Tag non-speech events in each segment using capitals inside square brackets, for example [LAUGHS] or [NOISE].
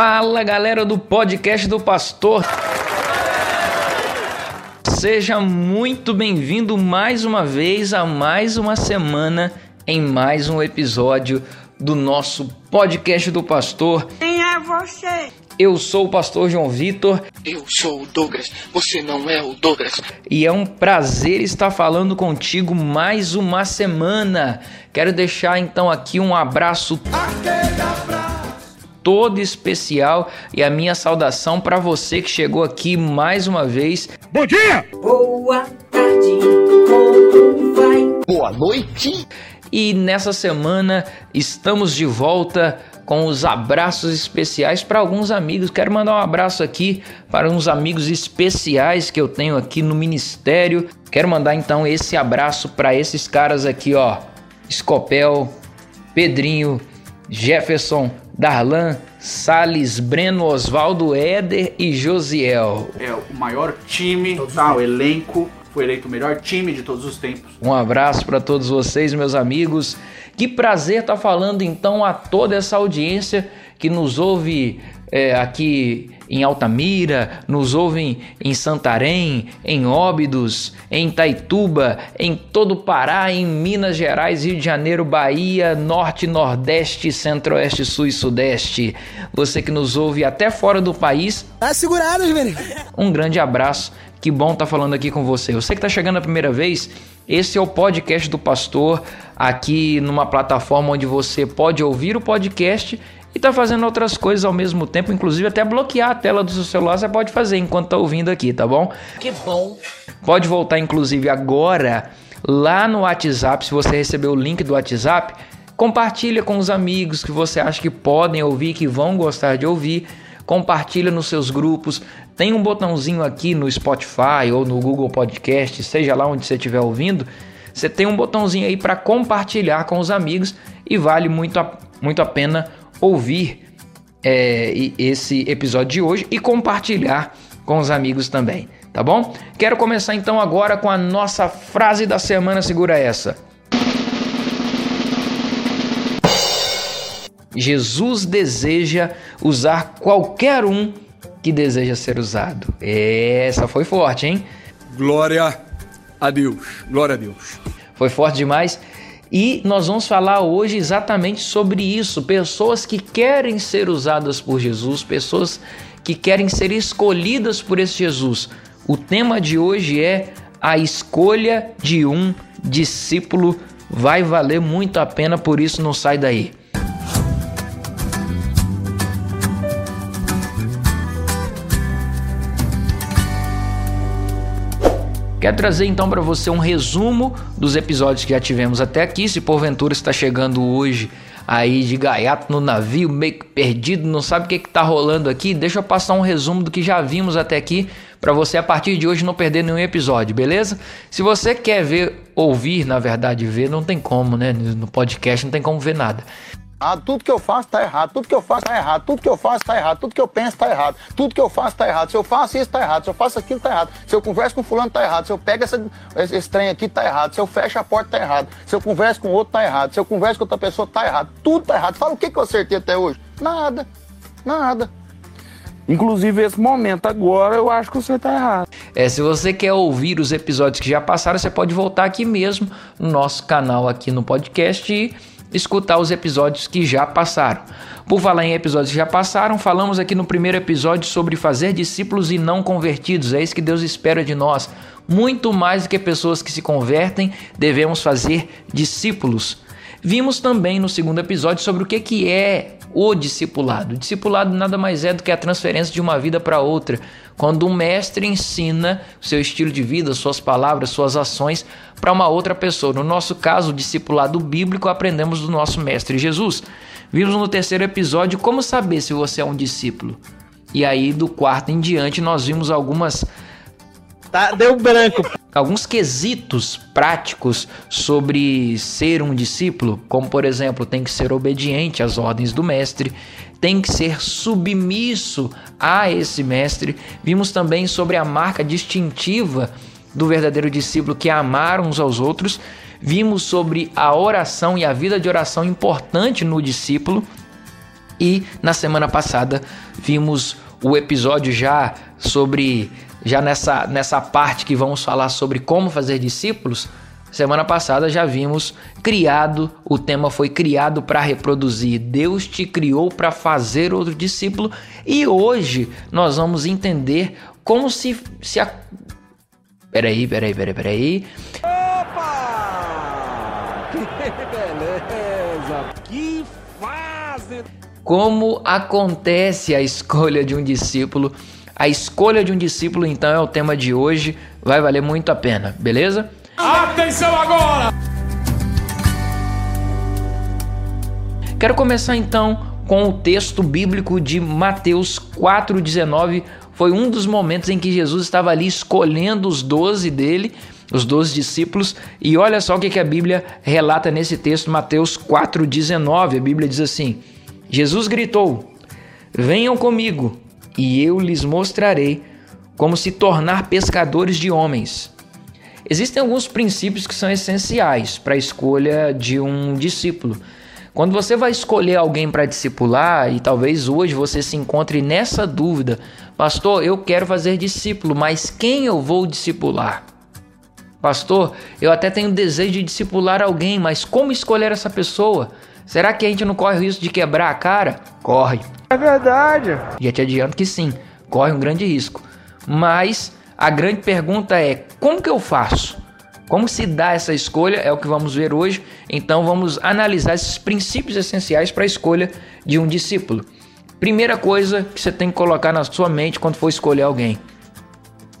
Fala galera do podcast do Pastor. Seja muito bem-vindo mais uma vez a mais uma semana em mais um episódio do nosso podcast do Pastor. Quem é você? Eu sou o pastor João Vitor. Eu sou o Douglas, você não é o Douglas. E é um prazer estar falando contigo mais uma semana. Quero deixar então aqui um abraço todo especial e a minha saudação para você que chegou aqui mais uma vez. Bom dia! Boa tarde, como vai? Boa noite. E nessa semana estamos de volta com os abraços especiais para alguns amigos. Quero mandar um abraço aqui para uns amigos especiais que eu tenho aqui no ministério. Quero mandar então esse abraço para esses caras aqui, ó. Scopel, Pedrinho, Jefferson, Darlan, Sales, Breno, Osvaldo, Éder e Josiel. É o maior time, tá, o elenco. Foi eleito o melhor time de todos os tempos. Um abraço para todos vocês, meus amigos. Que prazer estar falando então a toda essa audiência que nos ouve é, aqui em Altamira, nos ouvem em Santarém, em Óbidos, em Taituba, em todo o Pará, em Minas Gerais, Rio de Janeiro, Bahia, Norte, Nordeste, Centro-Oeste, Sul e Sudeste. Você que nos ouve até fora do país, Tá segurado, menino. um grande abraço. Que bom estar falando aqui com você. Você que está chegando a primeira vez, esse é o podcast do Pastor, aqui numa plataforma onde você pode ouvir o podcast e tá fazendo outras coisas ao mesmo tempo, inclusive até bloquear a tela do seu celular, você pode fazer enquanto tá ouvindo aqui, tá bom? Que bom. Pode voltar, inclusive, agora lá no WhatsApp, se você recebeu o link do WhatsApp, compartilha com os amigos que você acha que podem ouvir, que vão gostar de ouvir. Compartilha nos seus grupos. Tem um botãozinho aqui no Spotify ou no Google Podcast, seja lá onde você estiver ouvindo. Você tem um botãozinho aí para compartilhar com os amigos e vale muito a, muito a pena ouvir é, esse episódio de hoje e compartilhar com os amigos também, tá bom? Quero começar então agora com a nossa frase da semana, segura essa. Jesus deseja usar qualquer um que deseja ser usado. Essa foi forte, hein? Glória a Deus. Glória a Deus. Foi forte demais. E nós vamos falar hoje exatamente sobre isso. Pessoas que querem ser usadas por Jesus, pessoas que querem ser escolhidas por esse Jesus. O tema de hoje é a escolha de um discípulo. Vai valer muito a pena, por isso não sai daí. Quero trazer então para você um resumo dos episódios que já tivemos até aqui. Se porventura está chegando hoje aí de gaiato no navio, meio que perdido, não sabe o que está rolando aqui, deixa eu passar um resumo do que já vimos até aqui para você a partir de hoje não perder nenhum episódio, beleza? Se você quer ver, ouvir, na verdade, ver, não tem como, né? No podcast não tem como ver nada. Ah, tudo que eu faço tá errado, tudo que eu faço tá errado, tudo que eu faço tá errado, tudo que eu penso tá errado, tudo que eu faço tá errado. Se eu faço isso tá errado, se eu faço aquilo tá errado, se eu converso com fulano tá errado, se eu pego essa, esse, trem aqui tá errado, se eu fecho a porta tá errado, se eu converso com outro tá errado, se eu converso com outra pessoa tá errado, tudo tá errado. Fala o que, que eu acertei até hoje? Nada, nada. Inclusive, esse momento agora, eu acho que você tá errado. É, se você quer ouvir os episódios que já passaram, você pode voltar aqui mesmo no nosso canal aqui no podcast e escutar os episódios que já passaram. Por falar em episódios que já passaram, falamos aqui no primeiro episódio sobre fazer discípulos e não convertidos. É isso que Deus espera de nós. Muito mais do que pessoas que se convertem, devemos fazer discípulos. Vimos também no segundo episódio sobre o que, que é o discipulado. O discipulado nada mais é do que a transferência de uma vida para outra. Quando um mestre ensina seu estilo de vida, suas palavras, suas ações para uma outra pessoa. No nosso caso, o discipulado bíblico, aprendemos do nosso mestre Jesus. Vimos no terceiro episódio como saber se você é um discípulo. E aí, do quarto em diante, nós vimos algumas Tá, deu branco. alguns quesitos práticos sobre ser um discípulo, como por exemplo, tem que ser obediente às ordens do mestre, tem que ser submisso a esse mestre. Vimos também sobre a marca distintiva do verdadeiro discípulo que é amar uns aos outros. Vimos sobre a oração e a vida de oração importante no discípulo. E na semana passada vimos o episódio já sobre já nessa nessa parte que vamos falar sobre como fazer discípulos. Semana passada já vimos criado, o tema foi criado para reproduzir. Deus te criou para fazer outro discípulo e hoje nós vamos entender como se se a... Peraí, peraí, peraí, peraí. [LAUGHS] Que fase! Como acontece a escolha de um discípulo? A escolha de um discípulo, então, é o tema de hoje. Vai valer muito a pena, beleza? Atenção agora! Quero começar então com o texto bíblico de Mateus 4,19. Foi um dos momentos em que Jesus estava ali escolhendo os doze dele, os doze discípulos, e olha só o que a Bíblia relata nesse texto, Mateus 4,19. A Bíblia diz assim: Jesus gritou: Venham comigo, e eu lhes mostrarei como se tornar pescadores de homens. Existem alguns princípios que são essenciais para a escolha de um discípulo. Quando você vai escolher alguém para discipular, e talvez hoje você se encontre nessa dúvida, pastor, eu quero fazer discípulo, mas quem eu vou discipular? Pastor, eu até tenho desejo de discipular alguém, mas como escolher essa pessoa? Será que a gente não corre o risco de quebrar a cara? Corre. É verdade. Já te adianto que sim, corre um grande risco. Mas a grande pergunta é: como que eu faço? Como se dá essa escolha? É o que vamos ver hoje. Então vamos analisar esses princípios essenciais para a escolha de um discípulo. Primeira coisa que você tem que colocar na sua mente quando for escolher alguém: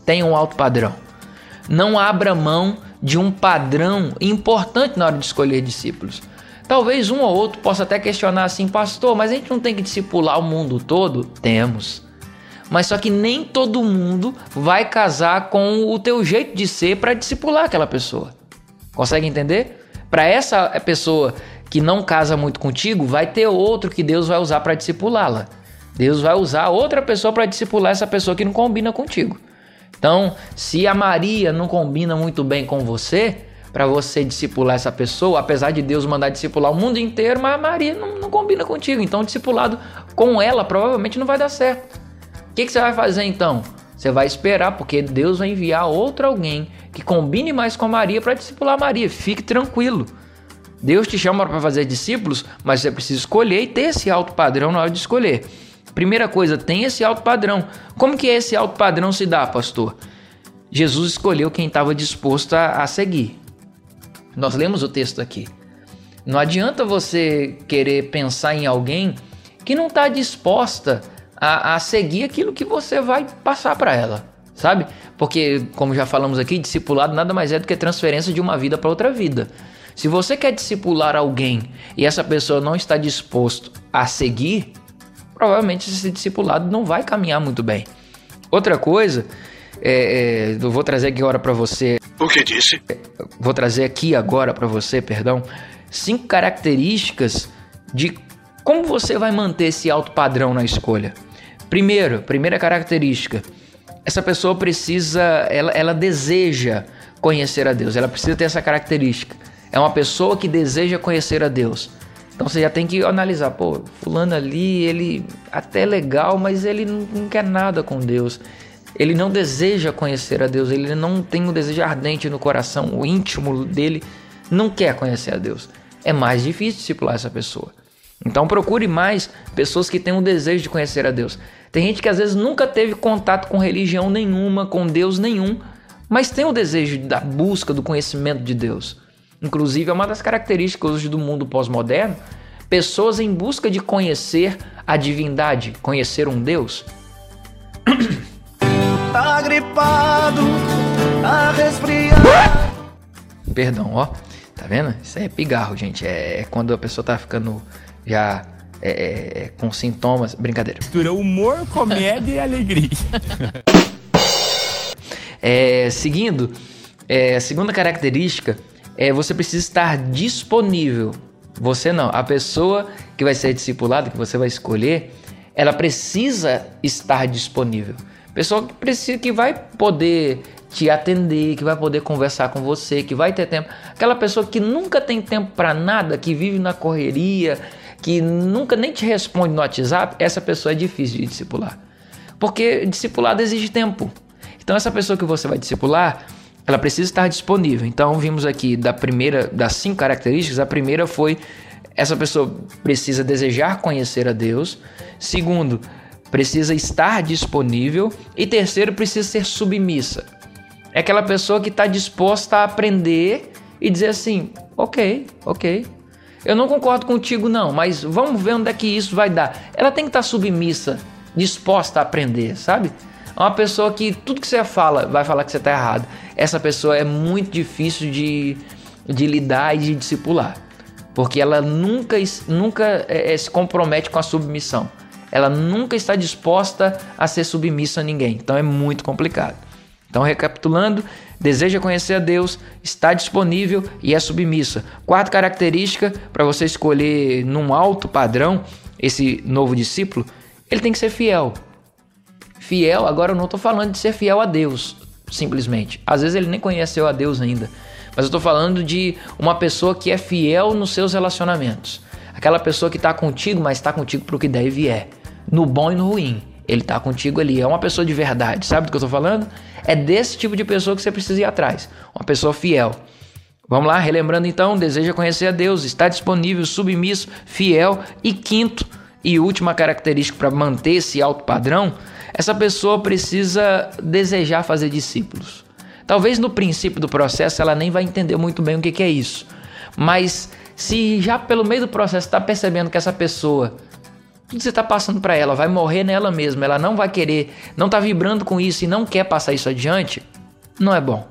tenha um alto padrão. Não abra mão de um padrão importante na hora de escolher discípulos. Talvez um ou outro possa até questionar assim, pastor, mas a gente não tem que discipular o mundo todo? Temos. Mas só que nem todo mundo vai casar com o teu jeito de ser para discipular aquela pessoa. Consegue entender? Para essa pessoa que não casa muito contigo, vai ter outro que Deus vai usar para discipulá-la. Deus vai usar outra pessoa para discipular essa pessoa que não combina contigo. Então, se a Maria não combina muito bem com você, para você discipular essa pessoa, apesar de Deus mandar discipular o mundo inteiro, mas a Maria não, não combina contigo. Então, discipulado com ela provavelmente não vai dar certo. O que, que você vai fazer então? Você vai esperar, porque Deus vai enviar outro alguém que combine mais com a Maria para discipular a Maria. Fique tranquilo. Deus te chama para fazer discípulos, mas você precisa escolher e ter esse alto padrão na hora de escolher. Primeira coisa, tem esse alto padrão. Como que esse alto padrão se dá, pastor? Jesus escolheu quem estava disposto a, a seguir. Nós lemos o texto aqui. Não adianta você querer pensar em alguém que não está disposta a, a, seguir aquilo que você vai passar para ela, sabe? Porque, como já falamos aqui, discipulado nada mais é do que transferência de uma vida para outra vida. Se você quer discipular alguém e essa pessoa não está disposto a seguir, provavelmente esse discipulado não vai caminhar muito bem. Outra coisa, é, é, eu vou trazer aqui agora para você. O que disse? Vou trazer aqui agora para você, perdão, cinco características de como você vai manter esse alto padrão na escolha. Primeiro, primeira característica, essa pessoa precisa, ela, ela deseja conhecer a Deus, ela precisa ter essa característica. É uma pessoa que deseja conhecer a Deus. Então você já tem que analisar, pô, fulano ali, ele até é legal, mas ele não, não quer nada com Deus. Ele não deseja conhecer a Deus, ele não tem um desejo ardente no coração, o íntimo dele não quer conhecer a Deus. É mais difícil discipular essa pessoa. Então procure mais pessoas que tenham um desejo de conhecer a Deus. Tem gente que às vezes nunca teve contato com religião nenhuma, com Deus nenhum, mas tem o desejo da busca do conhecimento de Deus. Inclusive, é uma das características hoje do mundo pós-moderno, pessoas em busca de conhecer a divindade, conhecer um Deus. Tá gripado, tá resfriado. Perdão, ó. Tá vendo? Isso aí é pigarro, gente. É quando a pessoa tá ficando já é, é, é, com sintomas. Brincadeira. Mistura humor, comédia e alegria. É, seguindo, é, a segunda característica é você precisa estar disponível. Você não, a pessoa que vai ser discipulada, que você vai escolher, ela precisa estar disponível. Pessoa que precisa, que vai poder te atender, que vai poder conversar com você, que vai ter tempo. Aquela pessoa que nunca tem tempo para nada, que vive na correria, que nunca nem te responde no WhatsApp, essa pessoa é difícil de discipular. Porque discipulado exige tempo. Então essa pessoa que você vai discipular, ela precisa estar disponível. Então vimos aqui da primeira das cinco características, a primeira foi essa pessoa precisa desejar conhecer a Deus. Segundo, precisa estar disponível e terceiro, precisa ser submissa. É aquela pessoa que está disposta a aprender e dizer assim: ok, ok. Eu não concordo contigo, não, mas vamos ver onde é que isso vai dar. Ela tem que estar tá submissa, disposta a aprender, sabe? É uma pessoa que tudo que você fala vai falar que você está errado. Essa pessoa é muito difícil de, de lidar e de discipular, porque ela nunca, nunca é, é, se compromete com a submissão. Ela nunca está disposta a ser submissa a ninguém. Então é muito complicado. Então, recapitulando, deseja conhecer a Deus, está disponível e é submissa. Quarta característica para você escolher num alto padrão esse novo discípulo, ele tem que ser fiel. Fiel, agora eu não estou falando de ser fiel a Deus, simplesmente. Às vezes ele nem conheceu a Deus ainda. Mas eu estou falando de uma pessoa que é fiel nos seus relacionamentos. Aquela pessoa que está contigo, mas está contigo para o que deve é. No bom e no ruim. Ele está contigo ali. É uma pessoa de verdade. Sabe do que eu estou falando? É desse tipo de pessoa que você precisa ir atrás. Uma pessoa fiel. Vamos lá, relembrando então, deseja conhecer a Deus, está disponível, submisso, fiel e quinto e última característica para manter esse alto padrão, essa pessoa precisa desejar fazer discípulos. Talvez no princípio do processo ela nem vai entender muito bem o que, que é isso, mas se já pelo meio do processo está percebendo que essa pessoa tudo que você está passando para ela vai morrer nela mesma, ela não vai querer, não está vibrando com isso e não quer passar isso adiante, não é bom.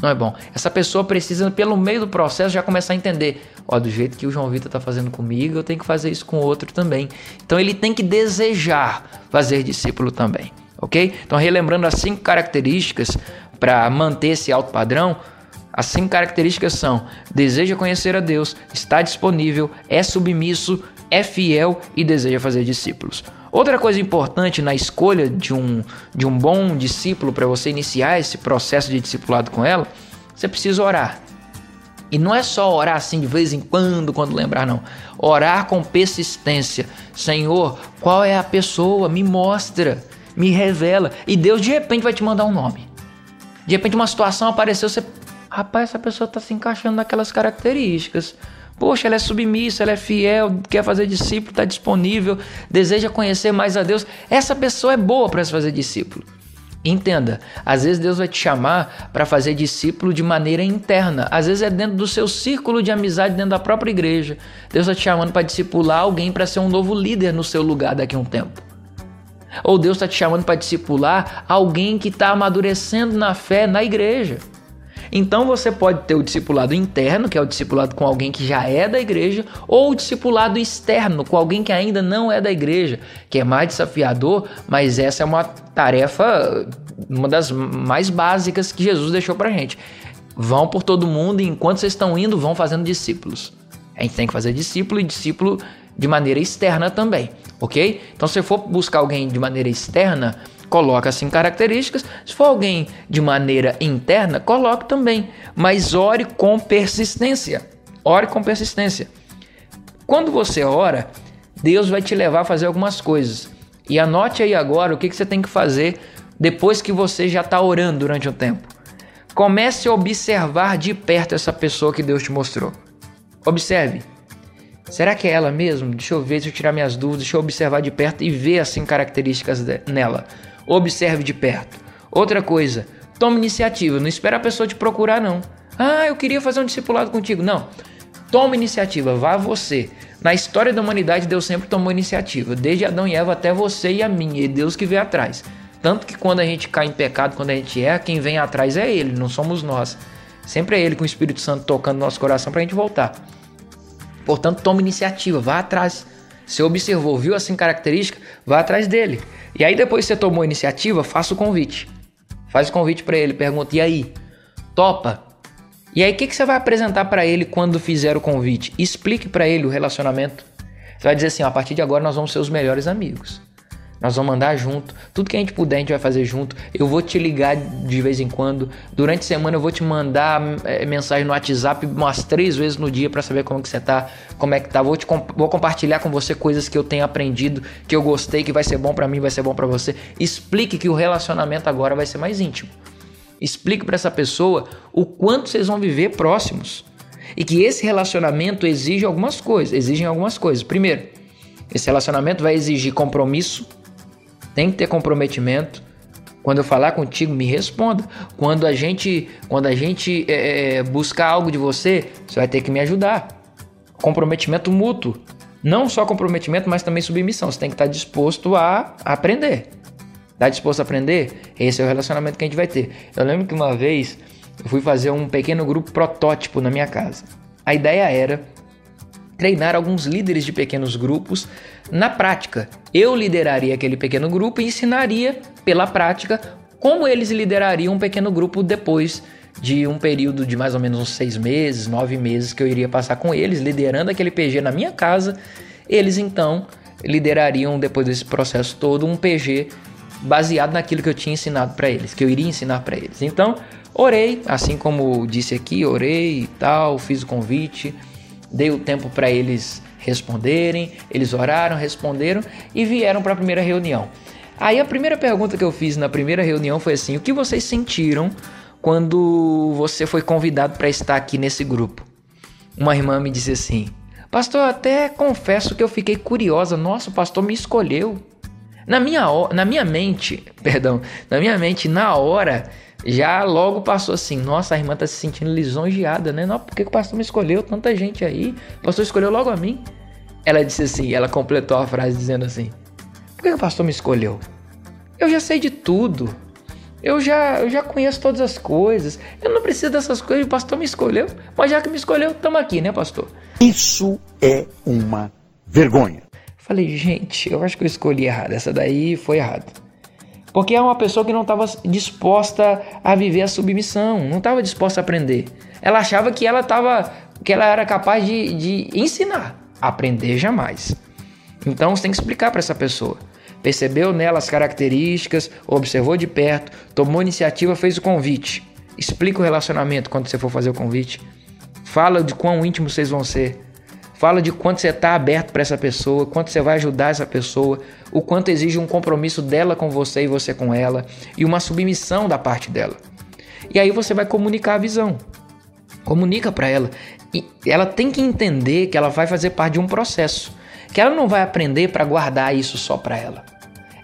Não é bom. Essa pessoa precisa, pelo meio do processo, já começar a entender: ó, do jeito que o João Vitor está fazendo comigo, eu tenho que fazer isso com outro também. Então ele tem que desejar fazer discípulo também, ok? Então, relembrando as cinco características para manter esse alto padrão. As cinco características são: deseja conhecer a Deus, está disponível, é submisso, é fiel e deseja fazer discípulos. Outra coisa importante na escolha de um, de um bom discípulo para você iniciar esse processo de discipulado com ela, você precisa orar. E não é só orar assim de vez em quando, quando lembrar, não. Orar com persistência. Senhor, qual é a pessoa? Me mostra, me revela. E Deus de repente vai te mandar um nome. De repente uma situação apareceu, você. Rapaz, essa pessoa está se encaixando naquelas características. Poxa, ela é submissa, ela é fiel, quer fazer discípulo, está disponível, deseja conhecer mais a Deus. Essa pessoa é boa para se fazer discípulo. Entenda, às vezes Deus vai te chamar para fazer discípulo de maneira interna, às vezes é dentro do seu círculo de amizade, dentro da própria igreja. Deus está te chamando para discipular alguém para ser um novo líder no seu lugar daqui a um tempo. Ou Deus está te chamando para discipular alguém que está amadurecendo na fé na igreja. Então você pode ter o discipulado interno, que é o discipulado com alguém que já é da igreja, ou o discipulado externo, com alguém que ainda não é da igreja, que é mais desafiador, mas essa é uma tarefa, uma das mais básicas que Jesus deixou pra gente. Vão por todo mundo e enquanto vocês estão indo, vão fazendo discípulos. A gente tem que fazer discípulo e discípulo de maneira externa também, ok? Então, se for buscar alguém de maneira externa, coloca assim características. Se for alguém de maneira interna, coloque também, mas ore com persistência. Ore com persistência. Quando você ora, Deus vai te levar a fazer algumas coisas. E anote aí agora o que, que você tem que fazer depois que você já está orando durante o tempo. Comece a observar de perto essa pessoa que Deus te mostrou. Observe. Será que é ela mesmo? Deixa eu ver, deixa eu tirar minhas dúvidas, deixa eu observar de perto e ver assim características nela observe de perto. Outra coisa, tome iniciativa, não espera a pessoa te procurar não. Ah, eu queria fazer um discipulado contigo. Não. Tome iniciativa, vá você. Na história da humanidade, Deus sempre tomou iniciativa, desde Adão e Eva até você e a mim, e Deus que vem atrás. Tanto que quando a gente cai em pecado, quando a gente erra, quem vem atrás é Ele, não somos nós. Sempre é Ele com o Espírito Santo tocando no nosso coração para a gente voltar. Portanto, tome iniciativa, vá atrás. Você observou, viu assim característica, vá atrás dele. E aí depois que você tomou a iniciativa, faça o convite. Faz o convite para ele, pergunta: "E aí? Topa?" E aí o que, que você vai apresentar para ele quando fizer o convite? Explique para ele o relacionamento. Você vai dizer assim: "A partir de agora nós vamos ser os melhores amigos." Nós vamos andar junto. Tudo que a gente puder, a gente vai fazer junto. Eu vou te ligar de vez em quando. Durante a semana eu vou te mandar é, mensagem no WhatsApp umas três vezes no dia para saber como que você tá, como é que tá. Vou, te vou compartilhar com você coisas que eu tenho aprendido, que eu gostei, que vai ser bom para mim, vai ser bom para você. Explique que o relacionamento agora vai ser mais íntimo. Explique para essa pessoa o quanto vocês vão viver próximos. E que esse relacionamento exige algumas coisas, exigem algumas coisas. Primeiro, esse relacionamento vai exigir compromisso, tem que ter comprometimento. Quando eu falar contigo, me responda. Quando a gente, quando a gente é, buscar algo de você, você vai ter que me ajudar. Comprometimento mútuo. Não só comprometimento, mas também submissão. Você tem que estar disposto a aprender. Está disposto a aprender? Esse é o relacionamento que a gente vai ter. Eu lembro que uma vez eu fui fazer um pequeno grupo protótipo na minha casa. A ideia era treinar alguns líderes de pequenos grupos na prática. Eu lideraria aquele pequeno grupo e ensinaria pela prática como eles liderariam um pequeno grupo depois de um período de mais ou menos uns seis meses, nove meses que eu iria passar com eles, liderando aquele PG na minha casa. Eles então liderariam, depois desse processo todo, um PG baseado naquilo que eu tinha ensinado para eles, que eu iria ensinar para eles. Então, orei, assim como disse aqui, orei e tal, fiz o convite, dei o tempo para eles responderem, eles oraram, responderam e vieram para a primeira reunião. Aí a primeira pergunta que eu fiz na primeira reunião foi assim: o que vocês sentiram quando você foi convidado para estar aqui nesse grupo? Uma irmã me disse assim: Pastor, até confesso que eu fiquei curiosa. Nossa, o pastor me escolheu. Na minha, na minha mente, [LAUGHS] perdão, na minha mente, na hora, já logo passou assim: nossa, a irmã tá se sentindo lisonjeada, né? Não, por que o pastor me escolheu? Tanta gente aí. O pastor escolheu logo a mim. Ela disse assim: ela completou a frase dizendo assim: por que o pastor me escolheu? Eu já sei de tudo. Eu já, eu já conheço todas as coisas. Eu não preciso dessas coisas. O pastor me escolheu. Mas já que me escolheu, estamos aqui, né, pastor? Isso é uma vergonha. Falei, gente, eu acho que eu escolhi errado. Essa daí foi errado. Porque é uma pessoa que não estava disposta a viver a submissão, não estava disposta a aprender. Ela achava que ela tava, que ela era capaz de, de ensinar, aprender jamais. Então você tem que explicar para essa pessoa. Percebeu nela as características, observou de perto, tomou iniciativa, fez o convite. Explica o relacionamento quando você for fazer o convite. Fala de quão íntimo vocês vão ser. Fala de quanto você está aberto para essa pessoa, quanto você vai ajudar essa pessoa, o quanto exige um compromisso dela com você e você com ela, e uma submissão da parte dela. E aí você vai comunicar a visão. Comunica para ela. E ela tem que entender que ela vai fazer parte de um processo. Que ela não vai aprender para guardar isso só para ela.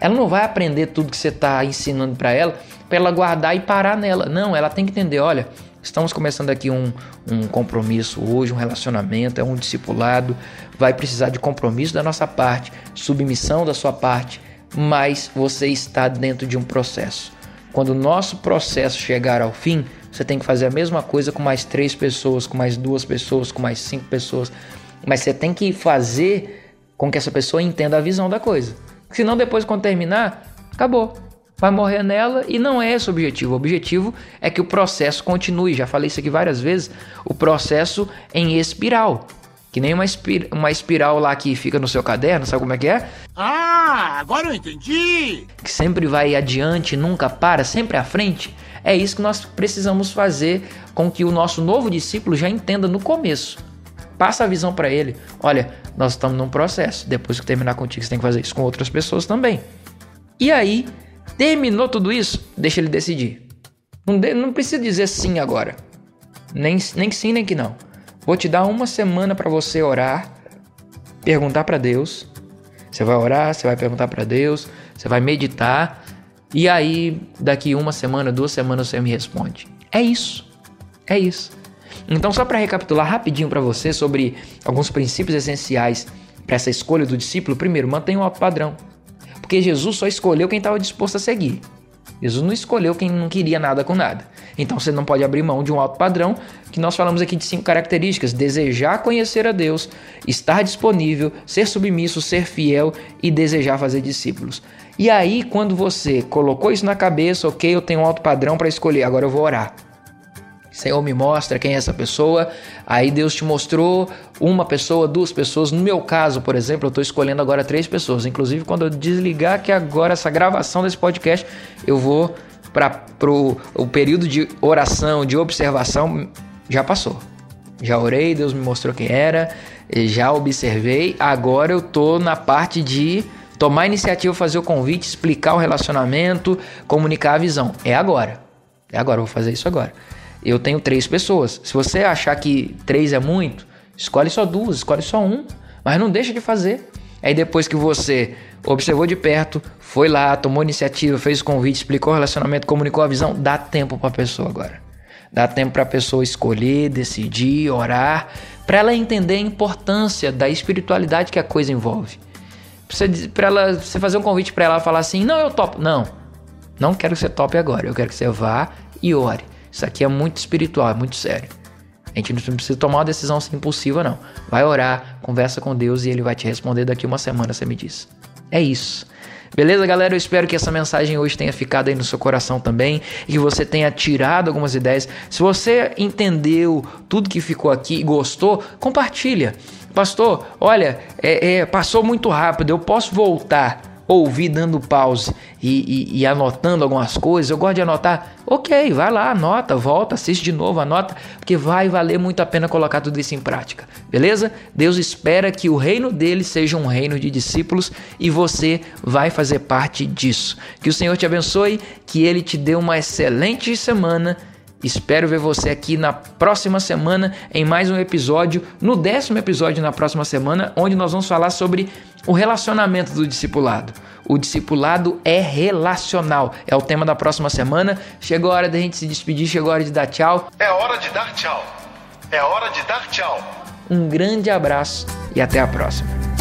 Ela não vai aprender tudo que você está ensinando para ela para ela guardar e parar nela. Não, ela tem que entender: olha, Estamos começando aqui um, um compromisso hoje, um relacionamento, é um discipulado. Vai precisar de compromisso da nossa parte, submissão da sua parte, mas você está dentro de um processo. Quando o nosso processo chegar ao fim, você tem que fazer a mesma coisa com mais três pessoas, com mais duas pessoas, com mais cinco pessoas. Mas você tem que fazer com que essa pessoa entenda a visão da coisa. Senão, depois, quando terminar, acabou vai morrer nela e não é esse o objetivo. O objetivo é que o processo continue. Já falei isso aqui várias vezes. O processo em espiral. Que nem uma, espir uma espiral lá que fica no seu caderno, sabe como é que é? Ah, agora eu entendi! Que sempre vai adiante, nunca para, sempre à frente. É isso que nós precisamos fazer com que o nosso novo discípulo já entenda no começo. Passa a visão para ele. Olha, nós estamos num processo. Depois que terminar contigo, você tem que fazer isso com outras pessoas também. E aí, Terminou tudo isso? Deixa ele decidir. Não, de, não precisa dizer sim agora. Nem, nem que sim, nem que não. Vou te dar uma semana para você orar, perguntar para Deus. Você vai orar, você vai perguntar para Deus, você vai meditar. E aí, daqui uma semana, duas semanas, você me responde. É isso. É isso. Então, só para recapitular rapidinho para você sobre alguns princípios essenciais para essa escolha do discípulo, primeiro, mantenha alto padrão. Porque Jesus só escolheu quem estava disposto a seguir. Jesus não escolheu quem não queria nada com nada. Então você não pode abrir mão de um alto padrão, que nós falamos aqui de cinco características: desejar conhecer a Deus, estar disponível, ser submisso, ser fiel e desejar fazer discípulos. E aí, quando você colocou isso na cabeça, ok, eu tenho um alto padrão para escolher, agora eu vou orar. Senhor me mostra quem é essa pessoa. Aí Deus te mostrou uma pessoa, duas pessoas. No meu caso, por exemplo, eu estou escolhendo agora três pessoas. Inclusive, quando eu desligar que agora essa gravação desse podcast, eu vou para o período de oração, de observação, já passou. Já orei, Deus me mostrou quem era, já observei. Agora eu tô na parte de tomar iniciativa, fazer o convite, explicar o relacionamento, comunicar a visão. É agora. É agora, eu vou fazer isso agora eu tenho três pessoas. Se você achar que três é muito, escolhe só duas, escolhe só um, mas não deixa de fazer. Aí depois que você observou de perto, foi lá, tomou iniciativa, fez o convite, explicou o relacionamento, comunicou a visão, dá tempo para a pessoa agora. Dá tempo para a pessoa escolher, decidir, orar, para ela entender a importância da espiritualidade que a coisa envolve. Para ela, você fazer um convite para ela falar assim: "Não, eu topo". Não. Não quero que você tope agora. Eu quero que você vá e ore. Isso aqui é muito espiritual, é muito sério. A gente não precisa tomar uma decisão assim impulsiva, não. Vai orar, conversa com Deus e ele vai te responder daqui uma semana, você me diz. É isso. Beleza, galera? Eu espero que essa mensagem hoje tenha ficado aí no seu coração também e que você tenha tirado algumas ideias. Se você entendeu tudo que ficou aqui e gostou, compartilha. Pastor, olha, é, é, passou muito rápido, eu posso voltar ouvir dando pause e, e, e, anotando algumas coisas, eu gosto de anotar. Ok, vai lá, anota, volta, assiste de novo, anota, porque vai valer muito a pena colocar tudo isso em prática, beleza? Deus espera que o reino dele seja um reino de discípulos e você vai fazer parte disso. Que o Senhor te abençoe, que ele te dê uma excelente semana. Espero ver você aqui na próxima semana em mais um episódio, no décimo episódio na próxima semana, onde nós vamos falar sobre o relacionamento do discipulado. O discipulado é relacional. É o tema da próxima semana. Chegou a hora da gente se despedir, chegou a hora de dar tchau. É hora de dar tchau. É hora de dar tchau. Um grande abraço e até a próxima.